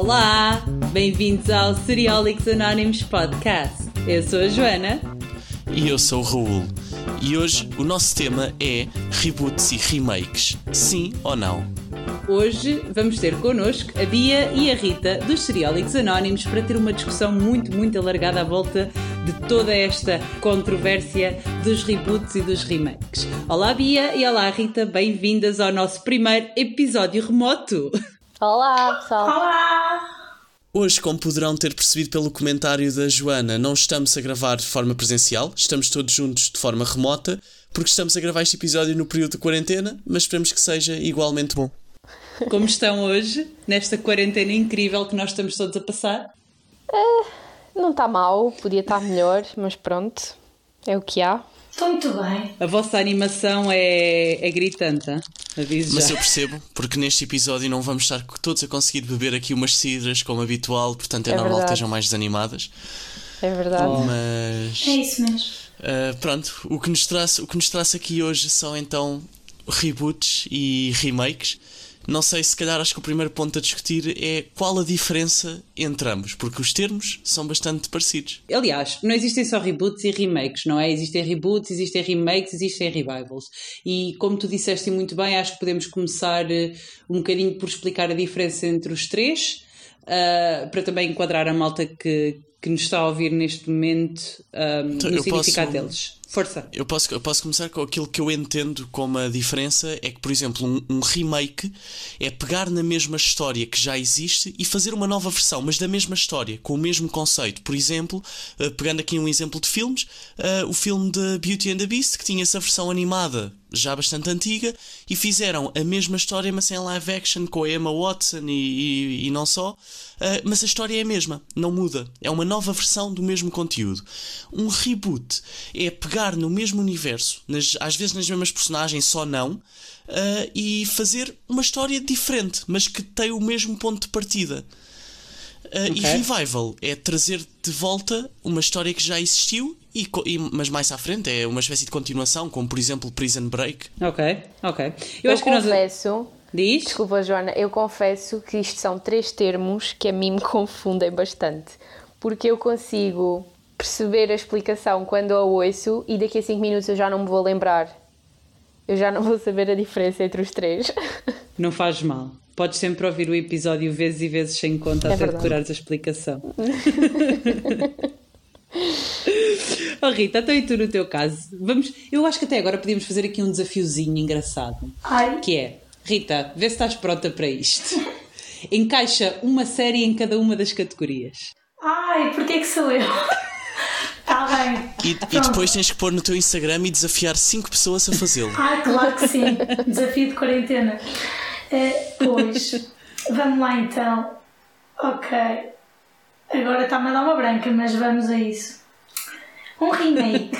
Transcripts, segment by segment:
Olá, bem-vindos ao Seriólicos Anónimos Podcast. Eu sou a Joana. E eu sou o Raul. E hoje o nosso tema é reboots e remakes. Sim ou não? Hoje vamos ter connosco a Bia e a Rita dos Seriólicos Anónimos para ter uma discussão muito, muito alargada à volta de toda esta controvérsia dos reboots e dos remakes. Olá Bia e olá Rita, bem-vindas ao nosso primeiro episódio remoto. Olá, pessoal. Olá! Hoje, como poderão ter percebido pelo comentário da Joana, não estamos a gravar de forma presencial, estamos todos juntos de forma remota, porque estamos a gravar este episódio no período de quarentena, mas esperemos que seja igualmente bom. Como estão hoje, nesta quarentena incrível que nós estamos todos a passar? Não está mal, podia estar melhor, mas pronto, é o que há. Estou muito bem. A vossa animação é, é gritante, aviso Mas já. eu percebo, porque neste episódio não vamos estar todos a conseguir beber aqui umas cidras como habitual, portanto é, É normal que verdade. estejam mais desanimadas. É verdade. Oh. Mas É isso mesmo. Uh, pronto, o que, nos traz, o que nos traz aqui hoje são então reboots e remakes. Não sei, se calhar acho que o primeiro ponto a discutir é qual a diferença entre ambos, porque os termos são bastante parecidos. Aliás, não existem só reboots e remakes, não é? Existem reboots, existem remakes, existem revivals. E como tu disseste muito bem, acho que podemos começar eh, um bocadinho por explicar a diferença entre os três, ah, para também enquadrar a malta que, que nos está a ouvir neste momento ah, Então, no significado posso- deles. Força! Eu posso, eu posso começar com aquilo que eu entendo como a diferença é que, por exemplo, um, um remake é pegar na mesma história que já existe e fazer uma nova versão, mas da mesma história, com o mesmo conceito. Por exemplo, eh, pegando aqui um exemplo de filmes, eh, o filme de Beauty and the Beast, que tinha essa versão animada já bastante antiga, e fizeram a mesma história, mas em live action, com a Emma Watson e, e, e não só. Uh, mas a história é a mesma, não muda. É uma nova versão do mesmo conteúdo. Um reboot é pegar no mesmo universo, nas- às vezes nas mesmas personagens, só não, uh, e fazer uma história diferente, mas que tem o mesmo ponto de partida. Uh, E Ok. revival é trazer de volta uma história que já existiu, e, e- mas mais à frente é uma espécie de continuação, como por exemplo Prison Break. Ok, ok. Eu, Eu, acho que nós. confesso, Diz? desculpa Joana, eu confesso que isto são três termos que a mim me confundem bastante. Porque eu consigo perceber a explicação quando a ouço e daqui a 5 minutos eu já não me vou lembrar. Eu já não vou saber a diferença entre os três. Não faz mal. Podes sempre ouvir o episódio vezes e vezes sem conta É até verdade. decorares a explicação. oh Rita, então e tu no teu caso? Vamos, eu acho que até agora podíamos fazer aqui um desafiozinho engraçado. Ai, Que é, Rita, vê se estás pronta para isto. Encaixa uma série em cada uma das categorias. ai, porquê que sou eu? Está bem. E, e depois tens que pôr no teu Instagram e desafiar 5 pessoas a fazê-lo. Ai, claro que sim. Desafio de quarentena. Eh, pois, vamos lá então. Ok. Agora está-me a dar uma branca, mas vamos a isso. Um remake.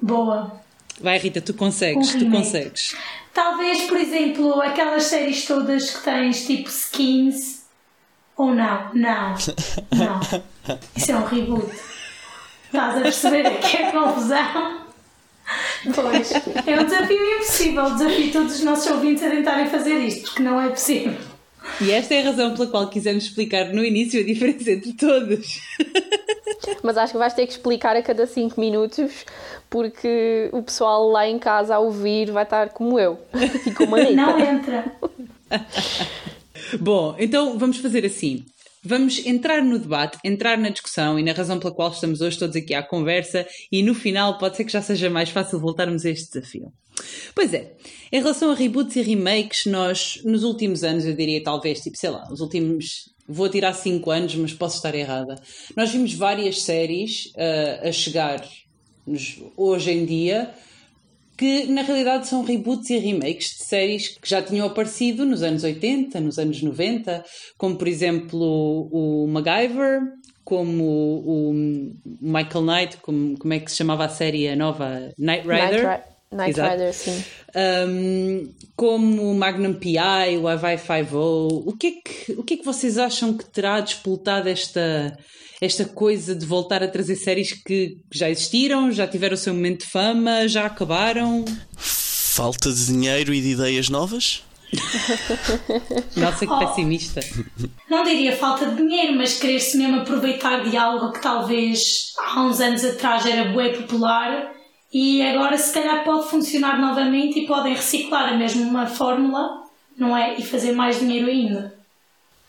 Boa. Vai Rita, tu consegues, Um tu consegues. Talvez, por exemplo, aquelas séries todas que tens tipo skins. Ou não? Não. Não. Isso é um reboot. Estás a perceber aqui a confusão? Pois. É um desafio impossível. Desafio todos os nossos ouvintes a tentarem fazer isto, porque não é possível. E esta é a razão pela qual quisemos explicar no início a diferença entre todos. Mas acho que vais ter que explicar a cada 5 minutos porque o pessoal lá em casa a ouvir vai estar como eu e como a Rita. Não entra. Bom, então vamos fazer assim. Vamos entrar no debate, entrar na discussão e na razão pela qual estamos hoje todos aqui à conversa e no final pode ser que já seja mais fácil voltarmos a este desafio. Pois é, em relação a reboots e remakes, nós nos últimos anos, eu diria talvez, tipo, sei lá, os últimos, vou tirar 5 anos, mas posso estar errada. Nós vimos várias séries ah, a chegar nos- hoje em dia que na realidade são reboots e remakes de séries que já tinham aparecido nos anos 80, nos anos 90, como por exemplo o, MacGyver, como o, Michael Knight, como, como é que se chamava a série a nova Knight Night, Rider. Ri- Night Exato. Rider, sim. Um, como o Magnum PI, o Hawaii Five-O, o que, é que, o que é que vocês acham que terá disputado esta, esta coisa de voltar a trazer séries que já existiram, já tiveram o seu momento de fama, já acabaram? Falta de dinheiro e de ideias novas? Nossa, que Oh. pessimista. Não diria falta de dinheiro, mas querer-se mesmo aproveitar de algo que talvez há uns anos atrás era bué popular e agora se calhar pode funcionar novamente e podem reciclar a mesma fórmula, não é? E fazer mais dinheiro ainda.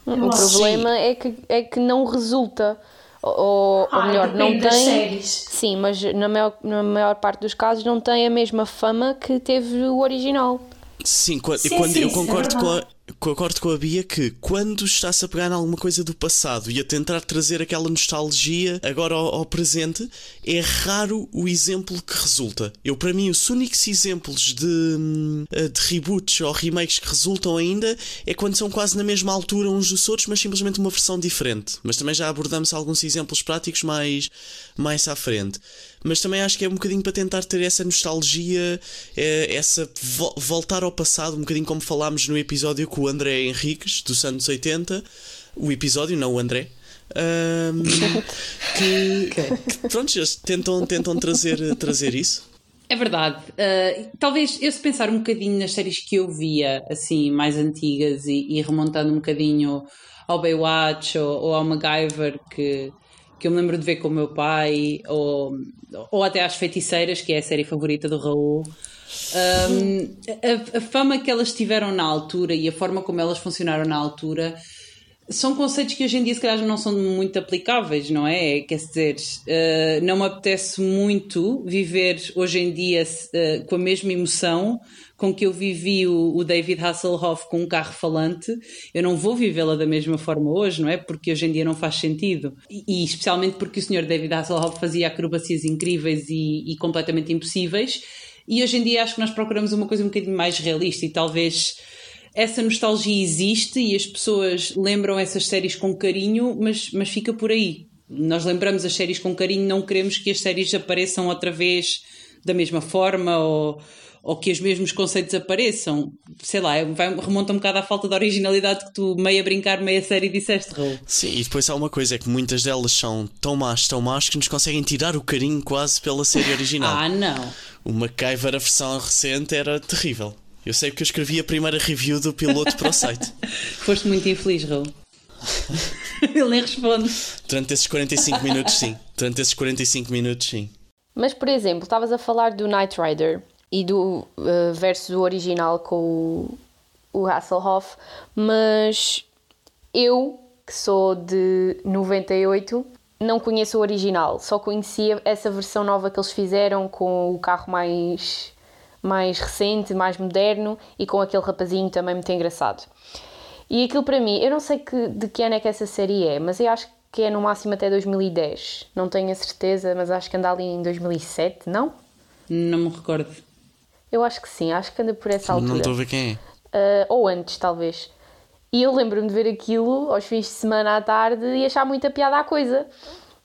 Eu O acho. problema é que, é que não resulta. Ou, ou Ah, melhor, não tem. séries. Sim, mas na maior, na maior parte dos casos não tem a mesma fama que teve o original. Sim, qua- Sim, quando, sim, eu é concordo com a. concordo com a Bia que quando está-se a pegar em alguma coisa do passado e a tentar trazer aquela nostalgia agora ao, ao presente, é raro o exemplo que resulta. Eu, para mim, os únicos exemplos de, hum, de reboots ou remakes que resultam ainda é quando são quase na mesma altura uns dos outros, mas simplesmente uma versão diferente. Mas também já abordamos alguns exemplos práticos mais, mais à frente. Mas também acho que é um bocadinho para tentar ter essa nostalgia, eh, essa vo- voltar ao passado, um bocadinho como falámos no episódio com o André Henriques, dos anos 80. O episódio, não o André. Ahm, que, que, pronto, eles tentam, tentam trazer, trazer isso. É verdade. Uh, talvez eu se pensar um bocadinho nas séries que eu via, assim, mais antigas e, e remontando um bocadinho ao Baywatch ou, ou ao MacGyver, que, que eu me lembro de ver com o meu pai, ou, ou até às Feiticeiras, que é a série favorita do Raul. Um, a, a fama que elas tiveram na altura e a forma como elas funcionaram na altura são conceitos que hoje em dia se calhar não são muito aplicáveis, não é? Quer dizer, uh, não me apetece muito viver hoje em dia uh, com a mesma emoção com que eu vivi o, o, David Hasselhoff com um carro falante. Eu não vou vivê-la da mesma forma hoje, não é? Porque hoje em dia não faz sentido. E, e especialmente porque o senhor David Hasselhoff fazia acrobacias incríveis e, e completamente impossíveis. E hoje em dia acho que nós procuramos uma coisa um bocadinho mais realista e talvez essa nostalgia existe e as pessoas lembram essas séries com carinho, mas, mas fica por aí. Nós lembramos as séries com carinho, não queremos que as séries apareçam outra vez da mesma forma ou, ou que os mesmos conceitos apareçam. Sei lá, vai, remonta um bocado à falta de originalidade que tu, meio a brincar, meio a série, disseste, Raul. Sim, e depois há uma coisa, é que muitas delas são tão más, tão más, que nos conseguem tirar o carinho quase pela série original. ah, não. O MacGyver, a versão recente, era terrível. Eu sei porque eu escrevi a primeira review do piloto para o site. Foste muito infeliz, Raul. Ele nem responde. Durante esses 45 minutos, sim. Durante esses 45 minutos, sim. Mas, por exemplo, estavas a falar do Knight Rider e do uh, versus o original com o, o Hasselhoff, mas eu, que sou de 98, não conheço o original, só conhecia essa versão nova que eles fizeram com o carro mais mais recente, mais moderno e com aquele rapazinho também muito engraçado. E aquilo para mim, eu não sei que, de que ano é que essa série é, mas eu acho que é no máximo até 2010. Não tenho a certeza, mas acho que anda ali em 2007, não? Não me recordo. Eu acho que sim, acho que anda por essa altura. Não estou a ver quem é. Uh, ou antes, talvez. E eu lembro-me de ver aquilo aos fins de semana à tarde e achar muita piada à coisa.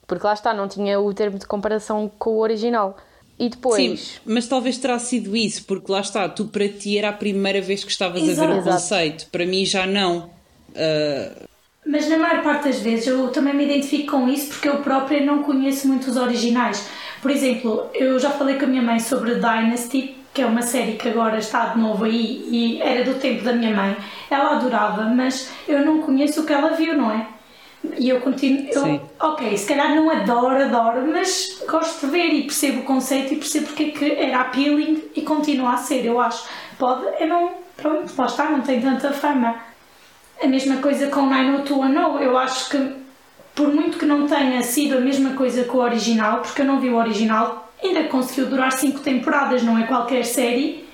Porque lá está, não tinha o termo de comparação com o original. E depois. Sim, mas talvez terá sido isso, porque lá está, tu para ti era a primeira vez que estavas Exato. a ver o conceito, para mim já não. Uh, Mas na maior parte das vezes eu também me identifico com isso porque eu própria não conheço muito os originais. Por exemplo, eu já falei com a minha mãe sobre Dynasty, que é uma série que agora está de novo aí e era do tempo da minha mãe. Ela adorava, mas eu não conheço o que ela viu, não é? E eu continuo. Eu, Sim. ok, se calhar não adoro, adoro, mas gosto de ver e percebo o conceito e percebo porque é que era appealing e continua a ser, eu acho. Pode, eu não. Pronto, lá está, não tem tanta fama. A mesma coisa com 90210, eu acho que por muito que não tenha sido a mesma coisa que o original, porque eu não vi o original, ainda conseguiu durar 5 temporadas, não é qualquer série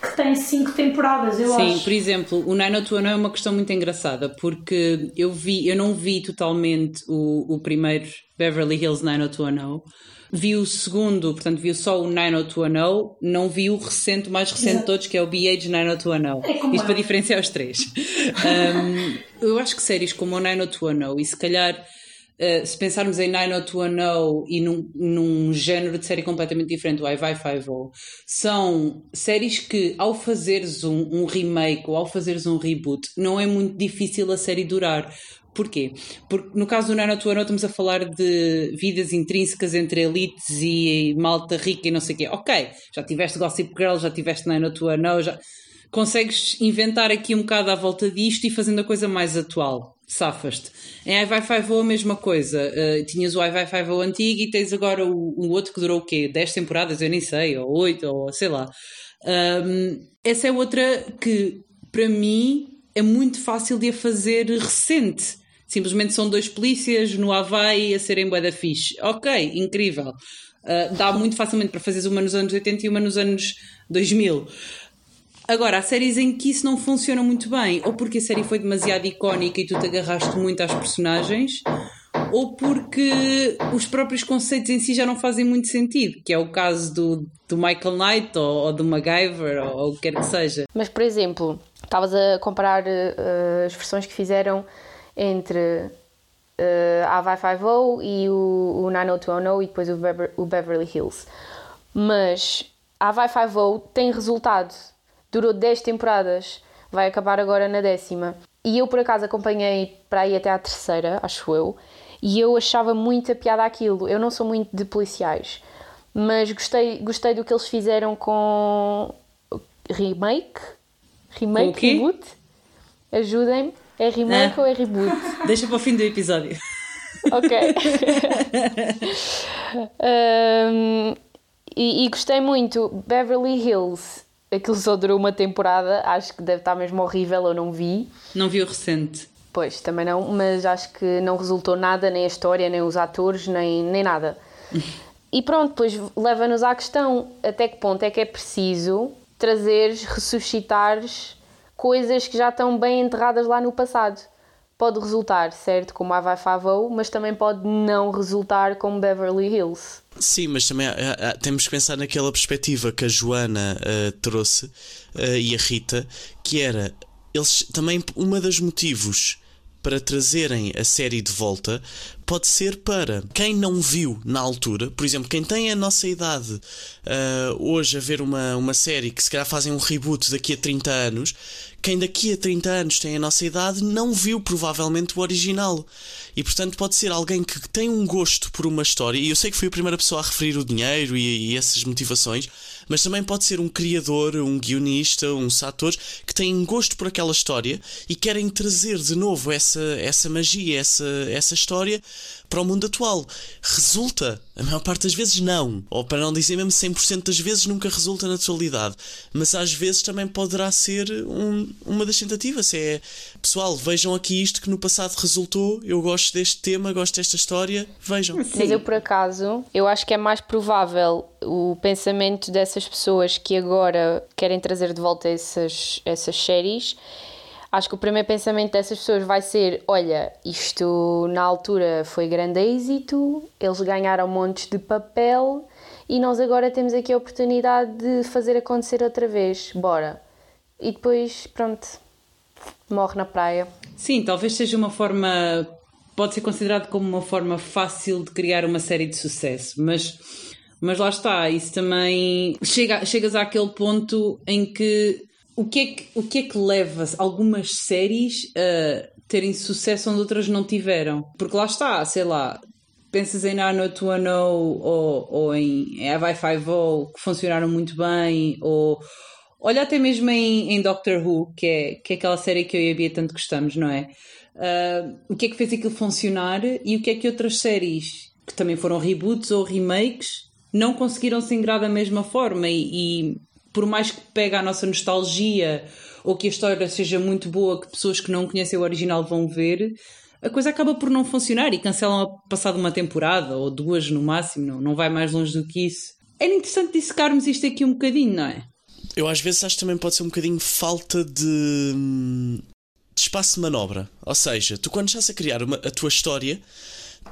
que tem 5 temporadas, eu sim, acho. por exemplo, o 90210 é uma questão muito engraçada, porque eu vi, eu não vi totalmente o, o primeiro Beverly Hills 90210. Vi o segundo, portanto, vi só o 90210, não vi o recente, o mais recente de Exato. todos, que é o BH 90210. É Isto eu. para diferenciar os três. Um, eu acho que séries como o 90210 e se calhar uh, se pensarmos em 90210 e num, num género de série completamente diferente, o I-550, são séries que ao fazeres um, um remake ou ao fazeres um reboot, não é muito difícil a série durar. Porquê? Porque no caso do 90210 estamos a falar de vidas intrínsecas entre elites e malta rica e não sei o quê. Ok, já tiveste Gossip Girl, já tiveste 90210, já consegues inventar aqui um bocado à volta disto e fazendo a coisa mais atual. Safas-te. Em iVi 5 a mesma coisa. Uh, tinhas o iVi 5 antigo e tens agora o, o, outro que durou o quê? 10 temporadas? Eu nem sei, ou 8, ou sei lá. Um, essa é outra que, para mim, é muito fácil de a fazer recente. Simplesmente são dois polícias no Havaí a serem bué da fixe. Ok, incrível. Uh, dá muito facilmente para fazeres uma nos anos 80 e uma nos anos 2000. Agora, há séries em que isso não funciona muito bem, ou porque a série foi demasiado icónica e tu te agarraste muito às personagens, ou porque os próprios conceitos em si já não fazem muito sentido, que é o caso do, do Michael Knight ou, ou do MacGyver ou, ou o que quer que seja. Mas, por exemplo, estavas a comparar uh, as versões que fizeram entre uh, a Vai 5 e o, o 90210 e depois o, Bever, o Beverly Hills. Mas a Vai 5 tem resultado durou 10 temporadas, vai acabar agora na décima. E eu por acaso acompanhei para aí até à terceira, acho eu, e eu achava muita piada aquilo. Eu não sou muito de policiais, mas gostei, gostei do que eles fizeram com remake. Remake, reboot. Ajudem-me. É remake ou é reboot? Deixa para o fim do episódio. Ok. um, e, e, gostei muito. Beverly Hills aquilo só durou uma temporada, acho que deve estar mesmo horrível, eu não vi. Não vi o recente. Pois, também não, mas acho que não resultou nada, nem a história, nem os atores, nem, nem nada. e pronto, depois leva-nos à questão: até que ponto é que é preciso trazeres, ressuscitares coisas que já estão bem enterradas lá no passado? Pode resultar, certo, como a Vai Favou, mas também pode não resultar como Beverly Hills. Sim, mas também temos que pensar naquela perspectiva que a Joana uh, trouxe uh, e a Rita, que era eles também uma dos motivos para trazerem a série de volta pode ser para quem não viu na altura, por exemplo, quem tem a nossa idade uh, hoje a ver uma, uma série que se calhar fazem um reboot daqui a 30 anos, quem daqui a 30 anos tem a nossa idade não viu provavelmente o original. E portanto pode ser alguém que tem um gosto por uma história, e eu sei que fui a primeira pessoa a referir o dinheiro e, e essas motivações, mas também pode ser um criador, um guionista, uns atores que têm gosto por aquela história e querem trazer de novo essa, essa magia, essa, essa história para o mundo atual. Resulta? A maior parte das vezes não. Ou para não dizer mesmo 100% das vezes nunca resulta na totalidade. Mas às vezes também poderá ser um, uma das tentativas. É pessoal, vejam aqui isto que no passado resultou. Eu gosto deste tema, gosto desta história. Vejam. Sim. Mas eu por acaso, eu acho que é mais provável o pensamento dessas pessoas que agora querem trazer de volta essas, essas séries acho que o primeiro pensamento dessas pessoas vai ser: olha, isto na altura foi grande êxito, eles ganharam montes de papel e nós agora temos aqui a oportunidade de fazer acontecer outra vez, bora. E depois, pronto, morre na praia. Sim, talvez seja uma forma. Pode ser considerado como uma forma fácil de criar uma série de sucesso, mas, mas lá está, isso também. Chega, chegas àquele ponto em que o que, é que, o que é que leva algumas séries a terem sucesso onde outras não tiveram? Porque lá está, sei lá, pensas em Nano to ou, ou em Have I Five O que funcionaram muito bem, ou olha até mesmo em, em Doctor Who, que é, que é aquela série que eu e a Bia tanto gostamos, não é? Uh, o que é que fez aquilo funcionar e o que é que outras séries que também foram reboots ou remakes não conseguiram se ingrar da mesma forma e por mais que pegue a nossa nostalgia ou que a história seja muito boa, que pessoas que não conhecem o original vão ver, a coisa acaba por não funcionar e cancelam passado uma temporada ou duas no máximo, não, não vai mais longe do que isso. Era interessante dissecarmos isto aqui um bocadinho, não é? Eu às vezes acho que também pode ser um bocadinho falta de, de espaço de manobra. Ou seja, tu quando estás a criar uma, a tua história,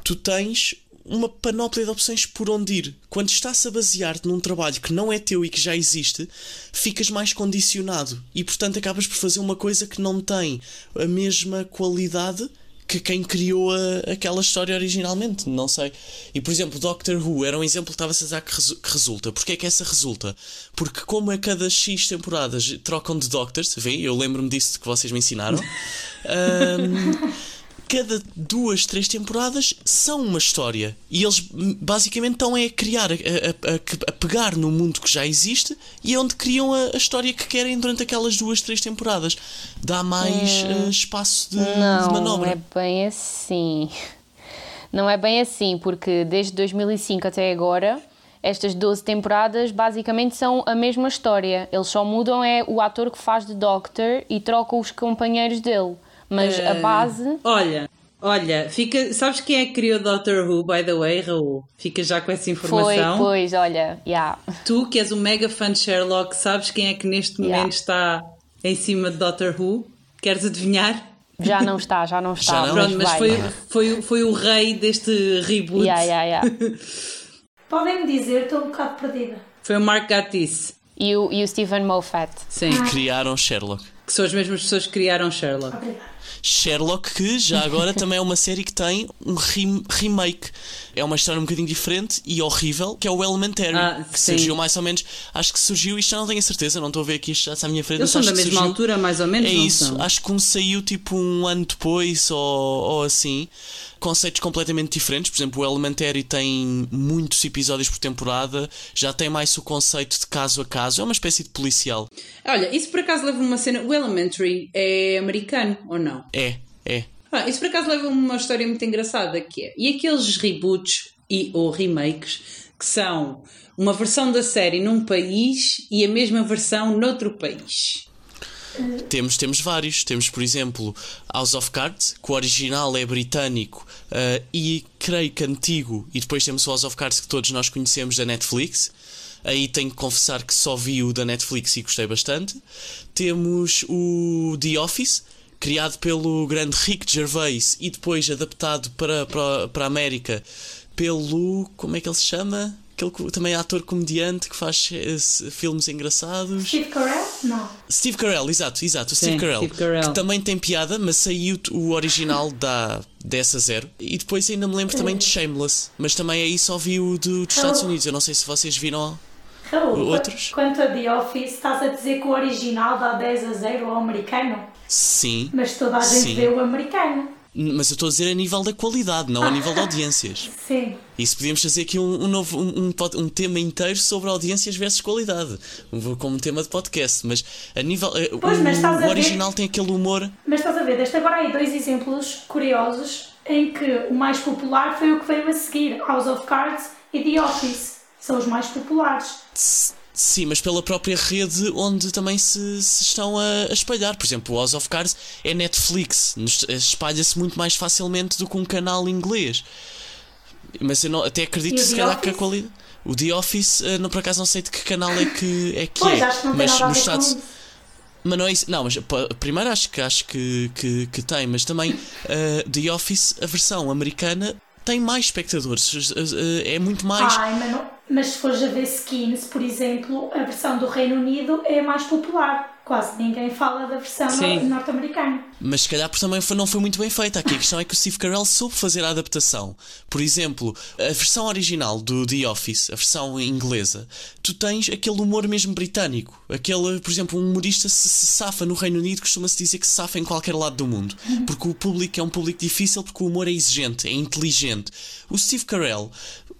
tu tens uma panóplia de opções por onde ir. Quando estás a basear-te num trabalho que não é teu e que já existe, ficas mais condicionado e, portanto, acabas por fazer uma coisa que não tem a mesma qualidade que quem criou a, aquela história originalmente, não sei. E por exemplo, Doctor Who era um exemplo que estava-se a dizer que, resu que resulta. Porquê é que essa resulta? Porque como a cada X temporadas trocam de Doctors, vê, eu lembro-me disso que vocês me ensinaram. um, cada duas, três temporadas são uma história. E eles hum, basicamente estão é a criar, a, a, a, pegar no mundo que já existe e é onde criam a, história que querem durante aquelas duas, três temporadas. Dá mais uh, espaço de, não, de manobra. Não é bem assim. Não é bem assim, porque desde 2005 até agora estas 12 temporadas basicamente são a mesma história. Eles só mudam é o ator que faz de Doctor e troca os companheiros dele. Mas uh, a base. Olha, olha, fica. Sabes quem é que criou Doctor Who, by the way, Raul? Fica já com essa informação. Foi, pois, olha, yeah. Tu, que és um mega fã de Sherlock, sabes quem é que neste momento yeah. está em cima de Doctor Who? Queres adivinhar? Já não está, já não está. Já não? Pronto, mas foi, foi, foi o rei deste reboot. Yeah, yeah, yeah. Podem-me dizer, estou um bocado perdida. Foi o Mark Gatiss. E o, e o Stephen Moffat. Sim. Ah. Criaram Sherlock. Que são as mesmas pessoas que criaram Sherlock. Obrigada. Sherlock, que já agora também é uma série que tem um remake. É uma história um bocadinho diferente e horrível, que é o Elementary, ah, que surgiu mais ou menos. Acho que surgiu, isto já não tenho a certeza, não estou a ver aqui isto à minha frente. Eles são da mesma surgiu, altura, mais ou menos. É isso, são? acho que um saiu tipo um ano depois ou, ou assim conceitos completamente diferentes. Por exemplo, o Elementary tem muitos episódios por temporada, já tem mais o conceito de caso a caso, é uma espécie de policial. Olha, isso por acaso leva uma cena. O Elementary é americano ou não? É, é. Ah, isso por acaso leva uma história muito engraçada que é. E aqueles reboots e ou remakes que são uma versão da série num país e a mesma versão noutro país. Temos, temos vários. Temos, por exemplo, House of Cards, que o original é britânico uh, e creio que antigo, e depois temos o House of Cards que todos nós conhecemos da Netflix. Aí tenho que confessar que só vi o da Netflix e gostei bastante. Temos o The Office, criado pelo grande Rick Gervais e depois adaptado para, para, para a América pelo. Como é que ele se chama? Aquele também é ator comediante que faz uh, filmes engraçados. Steve Carell? Não. Steve Carell, exato, exato. Sim, Steve, Carell, Steve Carell. Que também tem piada, mas saiu o original da dessa zero. E depois ainda me lembro também de Shameless. Mas também aí só vi o do, dos Estados Unidos. Eu não sei se vocês viram Raul, outros. Quanto a The Office, estás a dizer que o original dá 10 a 0 ao americano? Sim. Mas toda a gente sim. vê o americano. Mas eu estou a dizer a nível da qualidade, não a nível de audiências. Sim. Isso podíamos fazer aqui um, um novo um, um, um, tema inteiro sobre audiências versus qualidade, como um tema de podcast. Mas a nível. eh, Pois, mas o a original ver- tem aquele humor. Mas estás a ver, deste agora aí dois exemplos curiosos em que o mais popular foi o que veio a seguir: House of Cards e The Office. São os mais populares. Sim, mas pela própria rede onde também se, se estão a, a espalhar. Por exemplo, o House of Cards é Netflix, espalha-se muito mais facilmente do que um canal inglês. Mas eu não- até acredito o se calhar que a qualidade. O The Office, eh, não, por acaso não sei de que canal é que é. Que Pois, é. acho que não tem mas nos Estados. Mas não é isso. Não, mas primeiro acho que acho que, que, que tem, mas também eh, The Office, a versão americana, tem mais espectadores. Eh, é muito mais. Ai, mas, não- mas se fores a ver Skins, por exemplo, a versão do Reino Unido é a mais popular. Quase ninguém fala da versão no- norte-americana. Mas se calhar também foi- não foi muito bem feita. Aqui a questão é que o Steve Carell soube fazer a adaptação. Por exemplo, a versão original do The Office, a versão inglesa, tu tens aquele humor mesmo britânico. Aquele, por exemplo, um humorista se, se safa no Reino Unido, costuma-se dizer que se safa em qualquer lado do mundo. Porque o público é um público difícil, porque o humor é exigente, é inteligente. O Steve Carell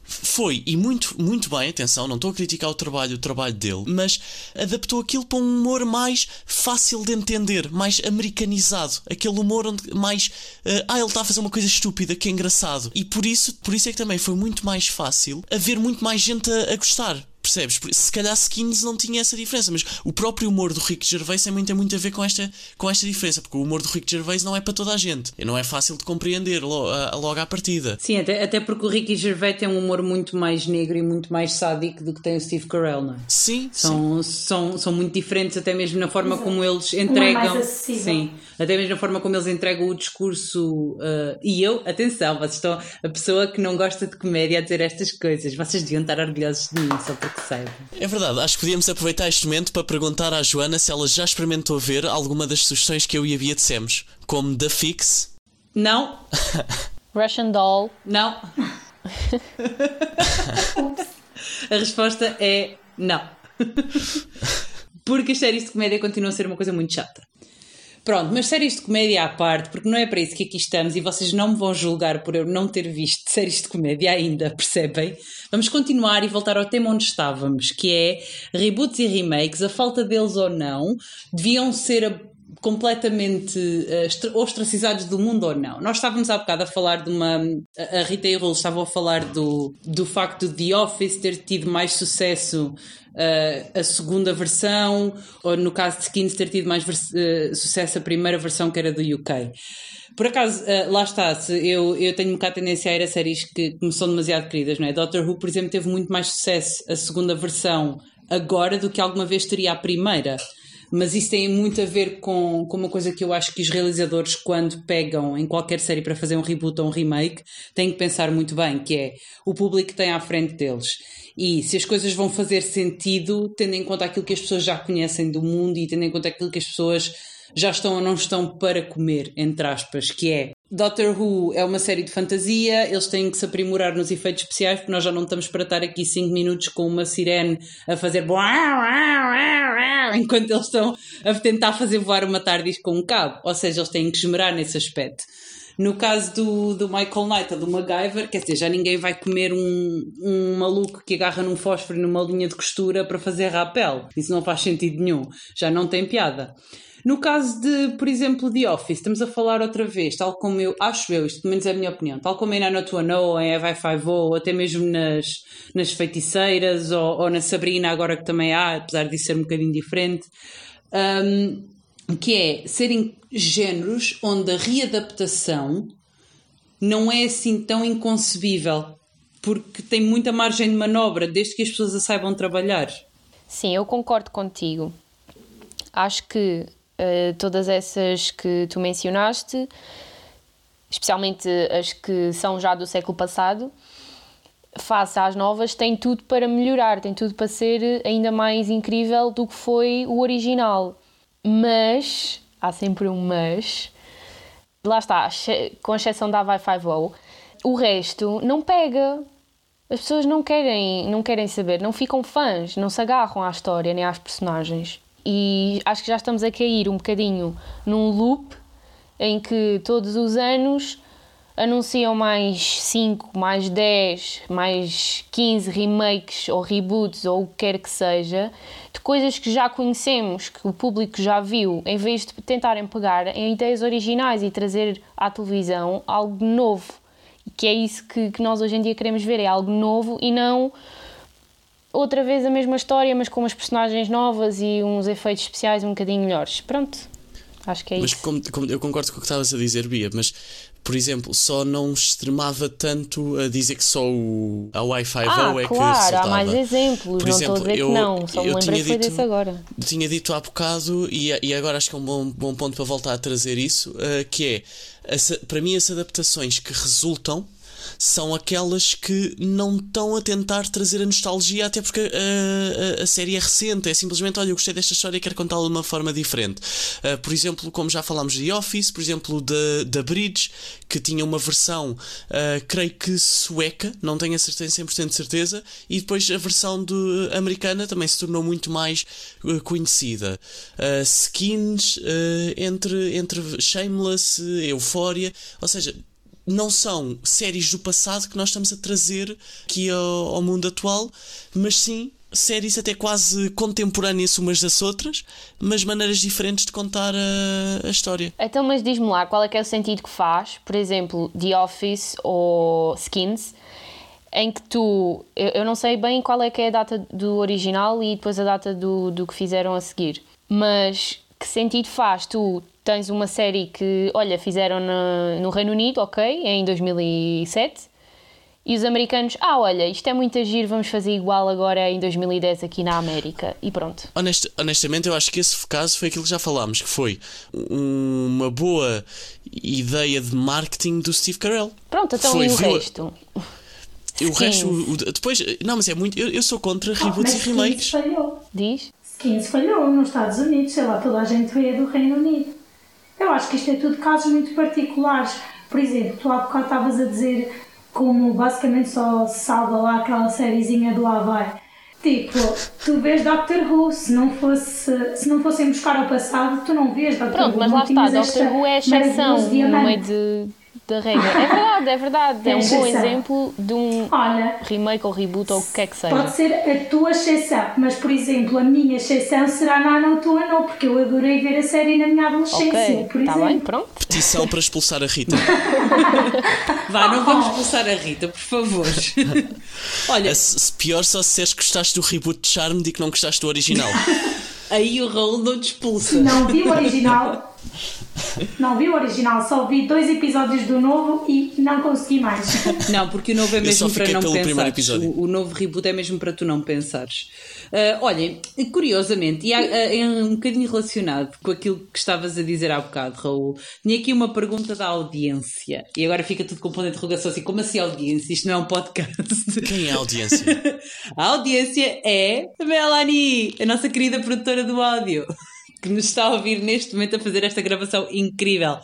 foi, e muito, muito bem, atenção, não estou a criticar o trabalho, o trabalho dele, mas adaptou aquilo para um humor mais fácil de entender, mais americanizado, aquele humor onde mais eh, ah, ele está a fazer uma coisa estúpida, que é engraçado. E por isso, por isso é que também foi muito mais fácil haver muito mais gente a, a gostar. Percebes? Se calhar Skins não tinha essa diferença, mas o próprio humor do Rick Gervais também tem muito a ver com esta, com esta diferença, porque o humor do Rick Gervais não é para toda a gente, e não é fácil de compreender lo- a- logo à partida. Sim, até, até porque o Ricky Gervais tem um humor muito mais negro e muito mais sádico do que tem o Steve Carell, não é? Sim, sim. São, são, são muito diferentes, até mesmo na forma Exato. como eles é entregam. acessível. sim, até mesmo na forma como eles entregam o discurso. uh, e eu, atenção, vocês estão. A pessoa que não gosta de comédia a dizer estas coisas, vocês deviam estar orgulhosos de mim, só porque É verdade, acho que podíamos aproveitar este momento para perguntar à Joana se ela já experimentou ver alguma das sugestões que eu e a Bia dissemos, como The Fix. Não, Russian Doll. não. a resposta é não. Porque as séries de comédia continuam a ser uma coisa muito chata. Pronto, mas séries de comédia à parte, porque não é para isso que aqui estamos e vocês não me vão julgar por eu não ter visto séries de comédia ainda, percebem? Vamos continuar e voltar ao tema onde estávamos, que é reboots e remakes, a falta deles ou não, deviam ser completamente uh, ostracizados do mundo ou não. Nós estávamos há bocado a falar de uma. A Rita e o Rolo estavam a falar do, do facto de The Office ter tido mais sucesso uh, a segunda versão, ou no caso de Skins ter tido mais uh, sucesso a primeira versão que era do UK. Por acaso, uh, lá está, eu, eu tenho um bocado a tendência a ir a séries que, que me são demasiado queridas, não é? Doctor Who, por exemplo, teve muito mais sucesso a segunda versão agora do que alguma vez teria a primeira mas isso tem muito a ver com, com uma coisa que eu acho que os realizadores, quando pegam em qualquer série para fazer um reboot ou um remake, têm que pensar muito bem, que é o público que tem à frente deles. E se as coisas vão fazer sentido, tendo em conta aquilo que as pessoas já conhecem do mundo e tendo em conta aquilo que as pessoas já estão ou não estão para comer, entre aspas, que é Doctor Who é uma série de fantasia, eles têm que se aprimorar nos efeitos especiais, porque nós já não estamos para estar aqui 5 minutos com uma sirene a fazer enquanto eles estão a tentar fazer voar uma TARDIS com um cabo. Ou seja, eles têm que esmerar nesse aspecto. No caso do, do Michael Knight ou do MacGyver, quer dizer, já ninguém vai comer um, um maluco que agarra num fósforo numa linha de costura para fazer rapel. Isso não faz sentido nenhum. Já não tem piada. No caso de, por exemplo, The Office, estamos a falar outra vez, tal como eu, acho eu, isto pelo menos é a minha opinião, tal como em Nano to em I Five ou até mesmo nas, nas Feiticeiras, ou, ou, na Sabrina, agora que também há, apesar de ser um bocadinho diferente, um, que é serem géneros onde a readaptação não é assim tão inconcebível, porque tem muita margem de manobra, desde que as pessoas a saibam trabalhar. Sim, eu concordo contigo. Acho que uh, todas essas que tu mencionaste, especialmente as que são já do século passado, face às novas, tem tudo para melhorar, tem tudo para ser ainda mais incrível do que foi o original. Mas, há sempre um mas, lá está, com exceção da Wi-Fi o resto não pega. As pessoas não querem, não querem saber, não ficam fãs, não se agarram à história nem às personagens. E acho que já estamos a cair um bocadinho num loop em que todos os anos anunciam mais 5, mais 10, mais 15 remakes ou reboots ou o que quer que seja, de coisas que já conhecemos, que o público já viu, em vez de tentarem pegar em ideias originais e trazer à televisão algo novo. Que é isso que, que nós hoje em dia queremos ver, é algo novo e não outra vez a mesma história, mas com umas personagens novas e uns efeitos especiais um bocadinho melhores. Pronto, acho que é mas isso. Mas como, eu concordo com o que estavas a dizer, Bia, mas por exemplo, só não extremava tanto a dizer que só o, a Wi-Fi ah, é claro, que resultava. há mais exemplos, por não exemplo, estou a dizer eu, que não, só me lembrei que foi desse agora. Tinha dito há bocado, e, e agora acho que é um bom, bom ponto para voltar a trazer isso, uh, que é, para mim as adaptações que resultam são aquelas que não estão a tentar trazer a nostalgia, até porque a, a, a série é recente, é simplesmente, olha, eu gostei desta história e quero contá-la de uma forma diferente. Uh, por exemplo, como já falámos de Office, por exemplo, da, Bridge, que tinha uma versão, uh, creio que sueca, não tenho a certeza, 100% de certeza, e depois a versão de, americana também se tornou muito mais uh, conhecida. skins entre, entre Shameless, Euphoria, ou seja, não são séries do passado que nós estamos a trazer aqui ao, ao mundo atual, mas sim séries até quase contemporâneas umas das outras, mas maneiras diferentes de contar a, a história. Então, mas diz-me lá, qual é que é o sentido que faz, por exemplo, The Office ou Skins, em que tu, eu, eu não sei bem qual é que é a data do original e depois a data do, do que fizeram a seguir, mas que sentido faz tu tens uma série que, olha, fizeram no, no Reino Unido, ok, em 2007, e os americanos, ah, olha, isto é muito agir, vamos fazer igual agora em 2010 aqui na América. E pronto. Honest, honestamente, eu acho que esse caso foi aquilo que já falámos, que foi uma boa ideia de marketing do Steve Carell. Pronto, então foi, e o resto? E o resto, o, depois, não, mas é muito. Eu, eu sou contra oh, reboots e remakes. Falhou. Diz? Skins falhou nos Estados Unidos, sei lá, toda a gente veio do Reino Unido. Eu acho que isto é tudo casos muito particulares. Por exemplo, tu há bocado estavas a dizer como basicamente só salva lá aquela sériezinha do Havaí. Tipo, tu vês Doctor Who, se não, fosse, se não fossem buscar ao passado, tu não vês Doctor Pronto, Who. mas não lá está, Doctor Who é exceção no meio de, da regra. É verdade, é verdade. É, É um bom exceção. exemplo de um Olha, remake ou reboot ou o que quer que seja. Pode ser a tua exceção, mas por exemplo, a minha exceção será Nano to Ano, porque eu adorei ver a série na minha adolescência, Ok, por está exemplo. bem, pronto. Petição para expulsar a Rita. Vá, não vamos expulsar a Rita, por favor. Olha, É, se- pior só se disseres que gostaste do reboot de Charmed e que não gostaste do original. aí o Raul não te expulsa. Não vi o original. Não vi o original, só vi dois episódios do novo e não consegui mais. Não, porque o novo é mesmo para não episódio. O, o novo reboot é mesmo para tu não pensares. Ah, olhem, curiosamente, e há, ah, é um bocadinho relacionado com aquilo que estavas a dizer há bocado, Raul, tinha aqui uma pergunta da audiência. E agora fica tudo com ponto de interrogação assim, como assim audiência? Isto não é um podcast. Quem é a audiência? A audiência é a Melanie, a nossa querida produtora do áudio, que nos está a ouvir neste momento a fazer esta gravação incrível.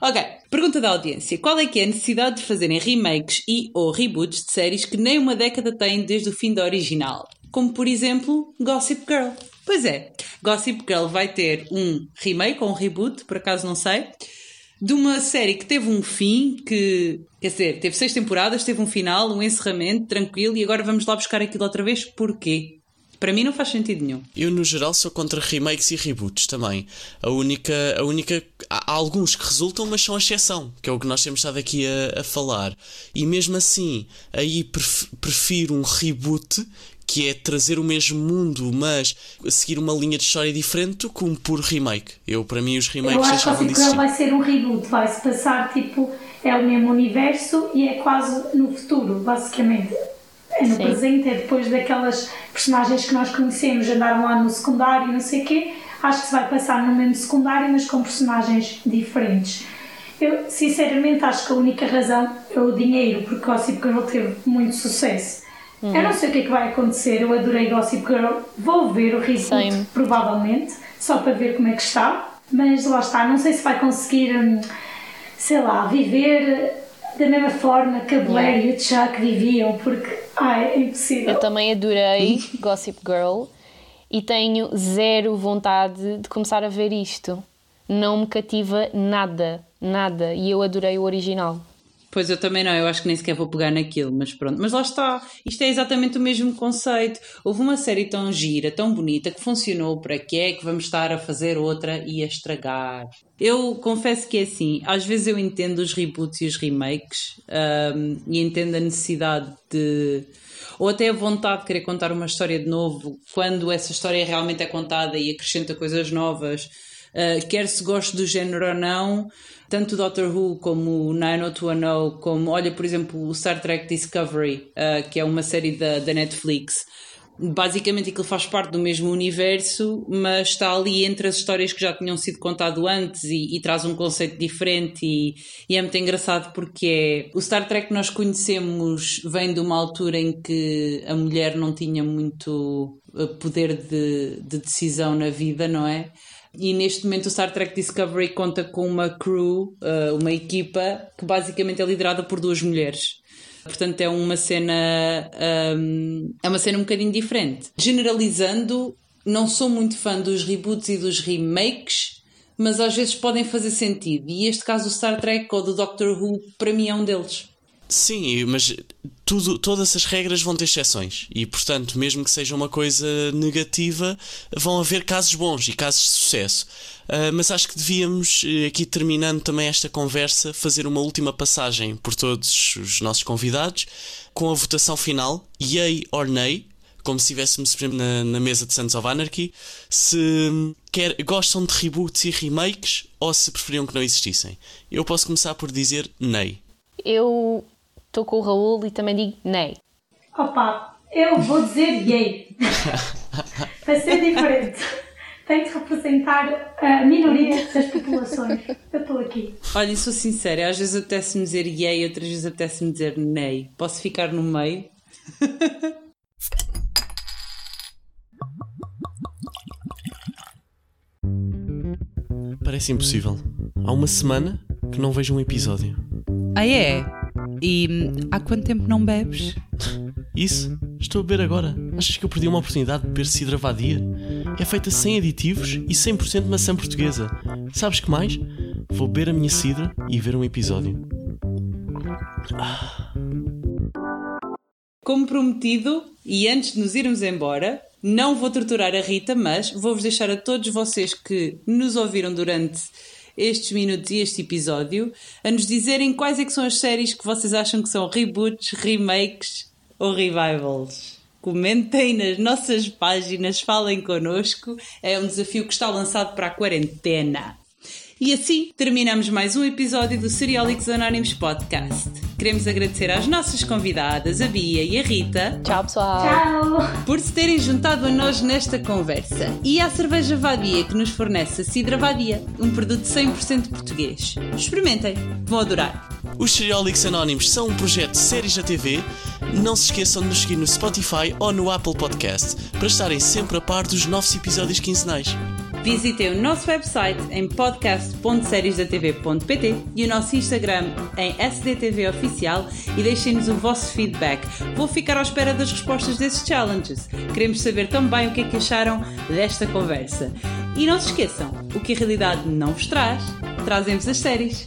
Ok, pergunta da audiência. Qual é que é a necessidade de fazerem remakes e ou reboots de séries que nem uma década têm desde o fim da original? Como, por exemplo, Gossip Girl. Pois é, Gossip Girl vai ter um remake ou um reboot, por acaso não sei, de uma série que teve um fim, que quer dizer, teve seis temporadas, teve um final, um encerramento, tranquilo, e agora vamos lá buscar aquilo outra vez. Porquê? Para mim não faz sentido nenhum. Eu, no geral, sou contra remakes e reboots também. A única. A única há alguns que resultam, mas são a exceção, que é o que nós temos estado aqui a, a falar. E mesmo assim, aí pref- prefiro um reboot, que é trazer o mesmo mundo, mas seguir uma linha de história diferente, do que um puro remake. Eu, para mim, os Eu remakes acho que existir. vai ser um reboot, vai-se passar tipo, é o mesmo universo e é quase no futuro, basicamente. É no Sim. presente, é depois daquelas personagens que nós conhecemos, andaram lá no secundário, não sei o quê. Acho que se vai passar no mesmo secundário, mas com personagens diferentes. Eu, sinceramente, acho que a única razão é o dinheiro, porque Gossip Girl teve muito sucesso. Eu não sei o que é que vai acontecer, eu adorei Gossip Girl, vou ver o reboot, provavelmente, só para ver como é que está, mas lá está, não sei se vai conseguir, hum, sei lá, viver da mesma forma que a Blair e o Chuck viviam, porque, ai, é impossível. Eu também adorei Gossip Girl e tenho zero vontade de começar a ver isto. Não me cativa nada, nada. E eu adorei o original. Pois eu também não, eu acho que nem sequer vou pegar naquilo, mas pronto. Mas lá está, isto é exatamente o mesmo conceito. Houve uma série tão gira, tão bonita, que funcionou, para que é que vamos estar a fazer outra e a estragar? Eu confesso que é assim, às vezes eu entendo os reboots e os remakes ahm, e entendo a necessidade de. Ou até a vontade de querer contar uma história de novo, quando essa história realmente é contada e acrescenta coisas novas. Uh, quer se goste do género ou não, tanto Doctor Who como o 90210, como, olha, por exemplo, o Star Trek Discovery, uh, que é uma série da, da Netflix. Basicamente aquilo faz parte do mesmo universo, mas está ali entre as histórias que já tinham sido contado antes e, e traz um conceito diferente e, e é muito engraçado porque é, o Star Trek que nós conhecemos vem de uma altura em que a mulher não tinha muito uh, poder de, de decisão na vida, não é? E neste momento o Star Trek Discovery conta com uma crew, uh, uma equipa, que basicamente é liderada por duas mulheres. Portanto, é uma cena. é uma cena um bocadinho diferente. Generalizando, não sou muito fã dos reboots e dos remakes, mas às vezes podem fazer sentido. E este caso do Star Trek ou do Doctor Who, para mim, é um deles. Sim, mas tudo, todas as regras vão ter exceções e, portanto, mesmo que seja uma coisa negativa, vão haver casos bons e casos de sucesso. Uh, mas acho que devíamos, eh, aqui terminando também esta conversa, fazer uma última passagem por todos os nossos convidados com a votação final, yay or nay, como se estivéssemos na, na mesa de Sons of Anarchy, se quer, gostam de reboots e remakes ou se preferiam que não existissem. Eu posso começar por dizer nay. Eu estou com o Raul e também digo nei. Opa, eu vou dizer yay. Para ser diferente. Tem que representar a minoria das populações. Eu estou aqui. Olhem, sou sincera, às vezes apetece-me dizer yay, outras vezes apetece-me dizer nay. Posso ficar no meio? Parece impossível. Há uma semana que não vejo um episódio. Ah, é? E há quanto tempo não bebes? Isso Estou a beber agora. Achas que eu perdi uma oportunidade de beber cidra vadia? É feita sem aditivos e 100% maçã portuguesa. Sabes que mais? Vou beber a minha cidra e ver um episódio. Como prometido, e antes de nos irmos embora, não vou torturar a Rita, mas vou-vos deixar a todos vocês que nos ouviram durante estes minutos e este episódio a nos dizerem quais é que são as séries que vocês acham que são reboots, remakes ou revivals. Comentem nas nossas páginas, falem connosco. É um desafio que está lançado para a quarentena. E assim terminamos mais um episódio do Seriólicos Anónimos Podcast. Queremos agradecer às nossas convidadas, a Bia e a Rita. Tchau, pessoal. Tchau! Por se terem juntado a nós nesta conversa. E à cerveja Vadia que nos fornece a Cidra Vadia, um produto 100% português. Experimentem, vão adorar. Os Seriólicos Anónimos são um projeto de séries da TV. Não se esqueçam de nos seguir no Spotify ou no Apple Podcast para estarem sempre a par dos novos episódios quinzenais. Visitem o nosso website em podcast.seriesdatv.pt e o nosso Instagram em SDTV Oficial e deixem-nos o vosso feedback. Vou ficar à espera das respostas desses challenges. Queremos saber também o que é que acharam desta conversa. E não se esqueçam, o que a realidade não vos traz, trazem-vos as séries.